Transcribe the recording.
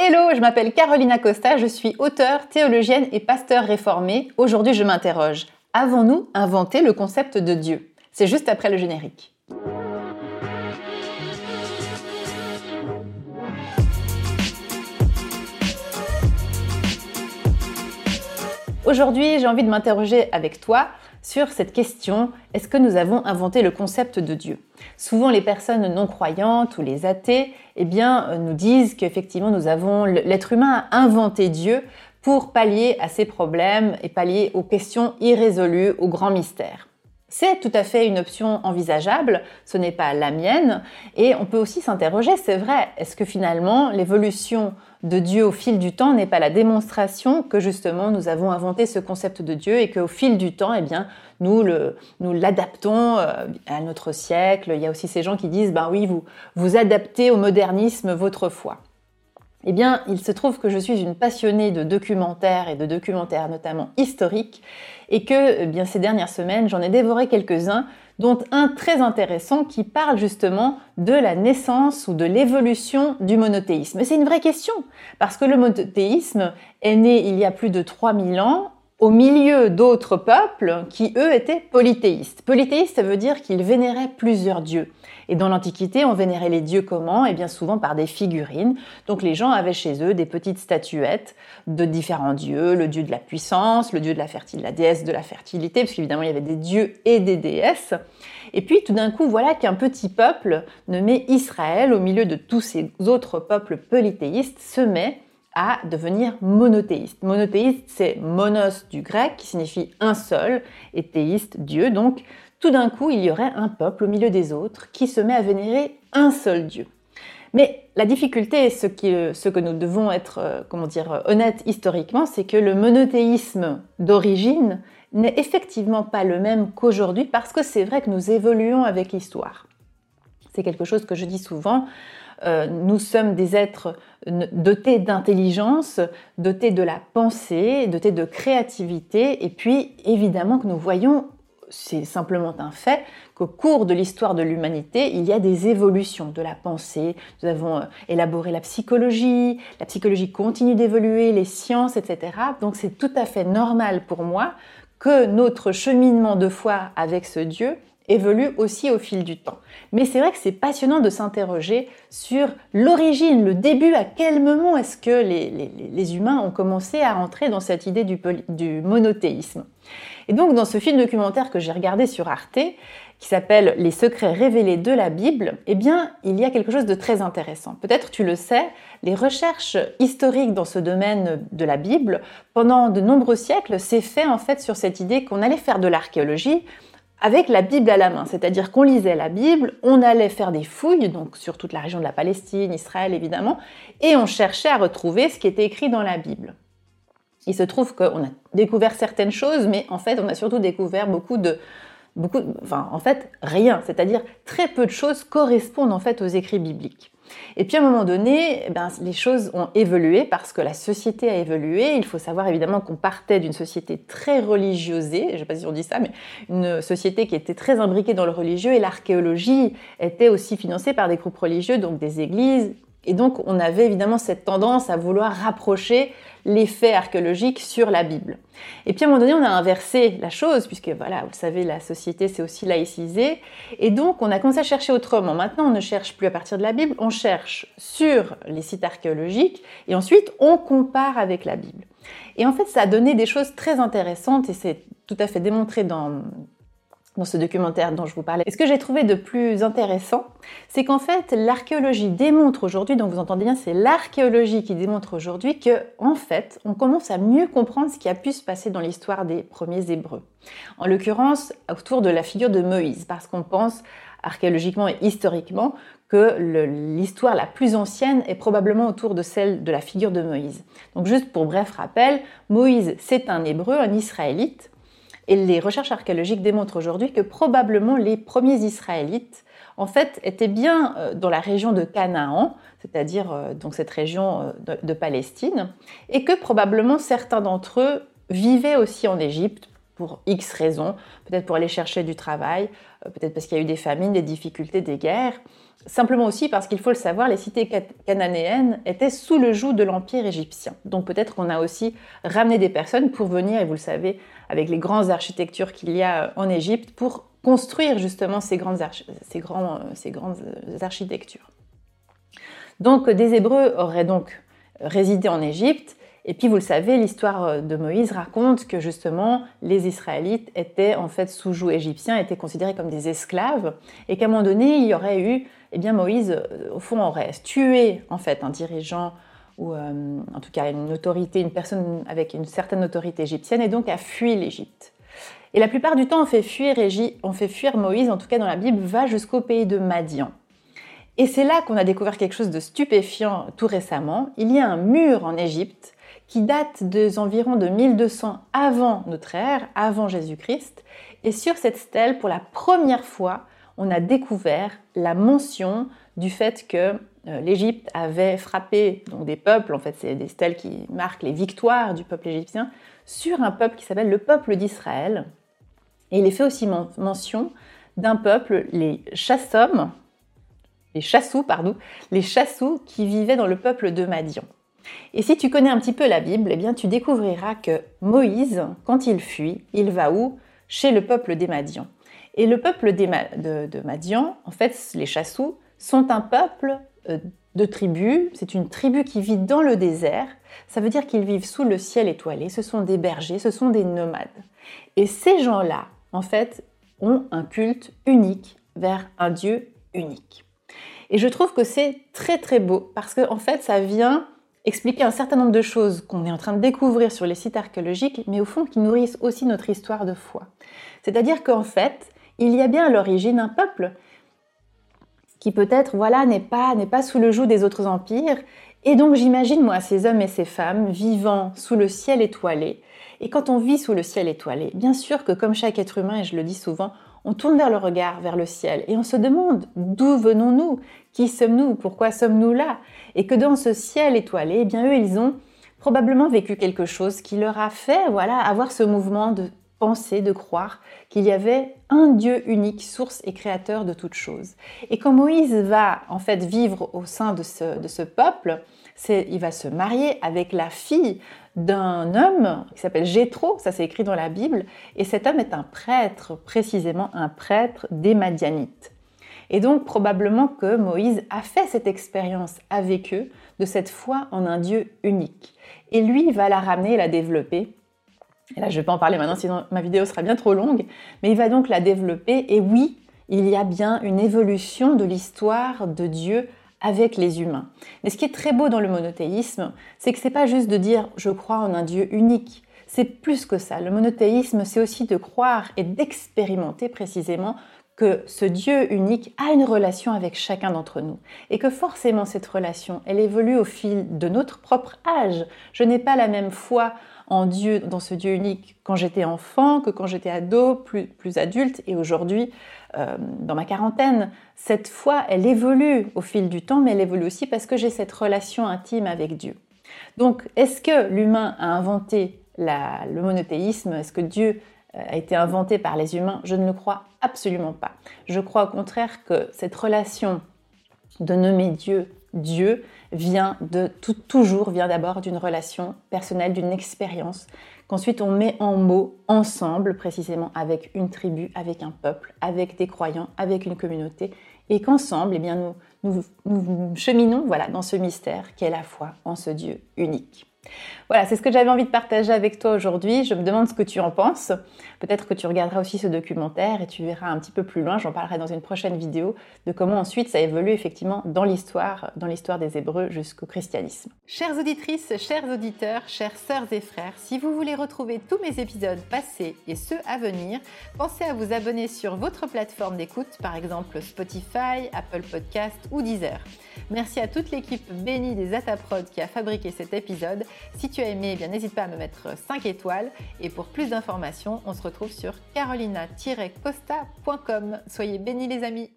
Hello, je m'appelle Carolina Costa, je suis auteure, théologienne et pasteur réformée. Aujourd'hui, je m'interroge. Avons-nous inventé le concept de Dieu? C'est juste après le générique. Aujourd'hui, j'ai envie de m'interroger avec toi sur cette question, est-ce que nous avons inventé le concept de Dieu? Souvent les personnes non croyantes ou les athées eh euh, nous disent qu'effectivement nous avons, l'être humain a inventé Dieu pour pallier à ses problèmes et pallier aux questions irrésolues, aux grands mystères. C'est tout à fait une option envisageable, ce n'est pas la mienne, et on peut aussi s'interroger, c'est vrai, est-ce que finalement l'évolution de Dieu au fil du temps n'est pas la démonstration que justement nous avons inventé ce concept de Dieu et qu'au fil du temps, eh bien, nous le, nous l'adaptons euh, à notre siècle. Il y a aussi ces gens qui disent, ben oui, vous, vous adaptez au modernisme votre foi. Eh bien, il se trouve que je suis une passionnée de documentaires et de documentaires notamment historiques et que eh bien ces dernières semaines, j'en ai dévoré quelques-uns dont un très intéressant qui parle justement de la naissance ou de l'évolution du monothéisme. C'est une vraie question parce que le monothéisme est né il y a plus de 3000 ans au milieu d'autres peuples qui, eux, étaient polythéistes. Polythéiste, ça veut dire qu'ils vénéraient plusieurs dieux. Et dans l'Antiquité, on vénérait les dieux comment Et bien souvent par des figurines. Donc les gens avaient chez eux des petites statuettes de différents dieux, le dieu de la puissance, le dieu de la fertilité, la déesse de la fertilité, parce qu'évidemment il y avait des dieux et des déesses. Et puis tout d'un coup, voilà qu'un petit peuple nommé Israël, au milieu de tous ces autres peuples polythéistes, se met à devenir monothéiste. Monothéiste, c'est monos du grec qui signifie un seul et théiste, Dieu. Donc, tout d'un coup, il y aurait un peuple au milieu des autres qui se met à vénérer un seul Dieu. Mais la difficulté, ce, ce que nous devons être, euh, comment dire, honnêtes historiquement, c'est que le monothéisme d'origine n'est effectivement pas le même qu'aujourd'hui parce que c'est vrai que nous évoluons avec l'histoire. C'est quelque chose que je dis souvent. Euh, nous sommes des êtres dotés d'intelligence, dotés de la pensée, dotés de créativité, et puis évidemment que nous voyons, c'est simplement un fait, qu'au cours de l'histoire de l'humanité, il y a des évolutions de la pensée. Nous avons euh, élaboré la psychologie, la psychologie continue d'évoluer, les sciences, etc. Donc c'est tout à fait normal pour moi que notre cheminement de foi avec ce Dieu évolue aussi au fil du temps. Mais c'est vrai que c'est passionnant de s'interroger sur l'origine, le début, à quel moment est-ce que les, humains ont commencé à rentrer dans cette idée du, du monothéisme. Et donc dans ce film documentaire que j'ai regardé sur Arte, qui s'appelle Les secrets révélés de la Bible, eh bien, il y a quelque chose de très intéressant. Peut-être tu le sais, les recherches historiques dans ce domaine de la Bible, pendant de nombreux siècles, s'est fait en fait sur cette idée qu'on allait faire de l'archéologie, avec la Bible à la main, c'est-à-dire qu'on lisait la Bible, on allait faire des fouilles, donc sur toute la région de la Palestine, Israël évidemment, et on cherchait à retrouver ce qui était écrit dans la Bible. Il se trouve qu'on a découvert certaines choses, mais en fait, on a surtout découvert beaucoup de, beaucoup, enfin, en fait, rien, c'est-à-dire très peu de choses correspondent en fait aux écrits bibliques. Et puis à un moment donné, eh ben, les choses ont évolué parce que la société a évolué. Il faut savoir évidemment qu'on partait d'une société très religieusée, je ne sais pas si on dit ça, mais une société qui était très imbriquée dans le religieux et l'archéologie était aussi financée par des groupes religieux, donc des églises, et donc, on avait évidemment cette tendance à vouloir rapprocher les faits archéologiques sur la Bible. Et puis à un moment donné, on a inversé la chose, puisque voilà, vous savez, la société s'est aussi laïcisée. Et donc, on a commencé à chercher autrement. Maintenant, on ne cherche plus à partir de la Bible, on cherche sur les sites archéologiques, et ensuite, on compare avec la Bible. Et en fait, ça a donné des choses très intéressantes, et c'est tout à fait démontré dans dans ce documentaire dont je vous parlais. Et ce que j'ai trouvé de plus intéressant, c'est qu'en fait, l'archéologie démontre aujourd'hui, donc vous entendez bien, c'est l'archéologie qui démontre aujourd'hui que, en fait, on commence à mieux comprendre ce qui a pu se passer dans l'histoire des premiers Hébreux. En l'occurrence, autour de la figure de Moïse, parce qu'on pense archéologiquement et historiquement que l'histoire la plus ancienne est probablement autour de celle de la figure de Moïse. Donc juste pour bref rappel, Moïse c'est un hébreu, un israélite, et les recherches archéologiques démontrent aujourd'hui que probablement les premiers Israélites, en fait, étaient bien euh, dans la région de Canaan, c'est-à-dire euh, donc cette région euh, de, Palestine, et que probablement certains d'entre eux vivaient aussi en Égypte, pour X raisons, peut-être pour aller chercher du travail, euh, peut-être parce qu'il y a eu des famines, des difficultés, des guerres. Simplement aussi parce qu'il faut le savoir, les cités cananéennes étaient sous le joug de l'Empire égyptien. Donc peut-être qu'on a aussi ramené des personnes pour venir, et vous le savez, avec les grandes architectures qu'il y a en Égypte, pour construire justement ces grandes, grands, ces grandes architectures. Donc des Hébreux auraient donc résidé en Égypte, et puis vous le savez, l'histoire de Moïse raconte que justement les Israélites étaient en fait sous joug égyptien, étaient considérés comme des esclaves, et qu'à un moment donné, il y aurait eu, eh bien Moïse, euh, au fond, aurait tué en fait un dirigeant ou euh, en tout cas une autorité, une personne avec une certaine autorité égyptienne, et donc a fui l'Égypte. Et la plupart du temps, on fait fuir, on fait fuir Moïse, en tout cas dans la Bible, va jusqu'au pays de Madian. Et c'est là qu'on a découvert quelque chose de stupéfiant tout récemment. Il y a un mur en Égypte qui date des environs de 1200 avant notre ère, avant Jésus-Christ. Et sur cette stèle, pour la première fois, on a découvert la mention du fait que euh, l'Égypte avait frappé donc des peuples, en fait c'est des stèles qui marquent les victoires du peuple égyptien, sur un peuple qui s'appelle le peuple d'Israël. Et il est fait aussi mention d'un peuple, les Chassom, les Chassous, pardon, les Chassous qui vivaient dans le peuple de Madian. Et si tu connais un petit peu la Bible, eh bien tu découvriras que Moïse, quand il fuit, il va où? Chez le peuple des Madians. Et le peuple de, Madian, en fait, les Chassous, sont un peuple euh, de tribus. C'est une tribu qui vit dans le désert. Ça veut dire qu'ils vivent sous le ciel étoilé. Ce sont des bergers, ce sont des nomades. Et ces gens-là, en fait, ont un culte unique vers un Dieu unique. Et je trouve que c'est très très beau parce qu'en en fait ça vient expliquer un certain nombre de choses qu'on est en train de découvrir sur les sites archéologiques, mais au fond qui nourrissent aussi notre histoire de foi. C'est-à-dire qu'en fait, il y a bien à l'origine un peuple qui peut-être voilà n'est pas n'est pas sous le joug des autres empires et donc j'imagine moi ces hommes et ces femmes vivant sous le ciel étoilé et quand on vit sous le ciel étoilé bien sûr que comme chaque être humain et je le dis souvent on tourne vers le regard, vers le ciel, et on se demande d'où venons-nous, qui sommes-nous, pourquoi sommes-nous là, et que dans ce ciel étoilé, eh bien eux, ils ont probablement vécu quelque chose qui leur a fait, voilà, avoir ce mouvement de penser, de croire qu'il y avait un Dieu unique, source et créateur de toutes choses. Et quand Moïse va en fait vivre au sein de ce, de ce peuple, il va se marier avec la fille d'un homme qui s'appelle Jéthro, ça c'est écrit dans la Bible, et cet homme est un prêtre, précisément un prêtre des Madianites. Et donc probablement que Moïse a fait cette expérience avec eux de cette foi en un Dieu unique. Et lui va la ramener et la développer. Et là je ne vais pas en parler maintenant sinon ma vidéo sera bien trop longue, mais il va donc la développer. Et oui, il y a bien une évolution de l'histoire de Dieu avec les humains. Mais ce qui est très beau dans le monothéisme, c'est que c'est pas juste de dire je crois en un Dieu unique. C'est plus que ça. Le monothéisme, c'est aussi de croire et d'expérimenter précisément que ce Dieu unique a une relation avec chacun d'entre nous et que forcément cette relation, elle évolue au fil de notre propre âge. Je n'ai pas la même foi en Dieu, dans ce Dieu unique, quand j'étais enfant, que quand j'étais ado, plus, plus adulte, et aujourd'hui, euh, dans ma quarantaine. Cette foi, elle évolue au fil du temps, mais elle évolue aussi parce que j'ai cette relation intime avec Dieu. Donc, est-ce que l'humain a inventé le monothéisme? Est-ce que Dieu euh, a été inventé par les humains? Je ne le crois absolument pas. Je crois au contraire que cette relation de nommer Dieu Dieu vient de tout, toujours vient d'abord d'une relation personnelle, d'une expérience qu'ensuite on met en mots ensemble, précisément avec une tribu, avec un peuple, avec des croyants, avec une communauté, et qu'ensemble, eh bien, nous, nous, cheminons voilà, dans ce mystère qui est la foi en ce Dieu unique. Voilà, c'est ce que j'avais envie de partager avec toi aujourd'hui. Je me demande ce que tu en penses. Peut-être que tu regarderas aussi ce documentaire et tu verras un petit peu plus loin, j'en parlerai dans une prochaine vidéo, de comment ensuite ça évolue effectivement dans l'histoire, dans l'histoire des Hébreux jusqu'au christianisme. Chères auditrices, chers auditeurs, chères sœurs et frères, si vous voulez retrouver tous mes épisodes passés et ceux à venir, pensez à vous abonner sur votre plateforme d'écoute, par exemple Spotify, Apple Podcast ou Deezer. Merci à toute l'équipe bénie des Ataprod qui a fabriqué cet épisode. Si tu as aimé, eh n'hésite pas à me mettre 5 étoiles. Et pour plus d'informations, on se retrouve sur carolina-costa.com. Soyez bénis les amis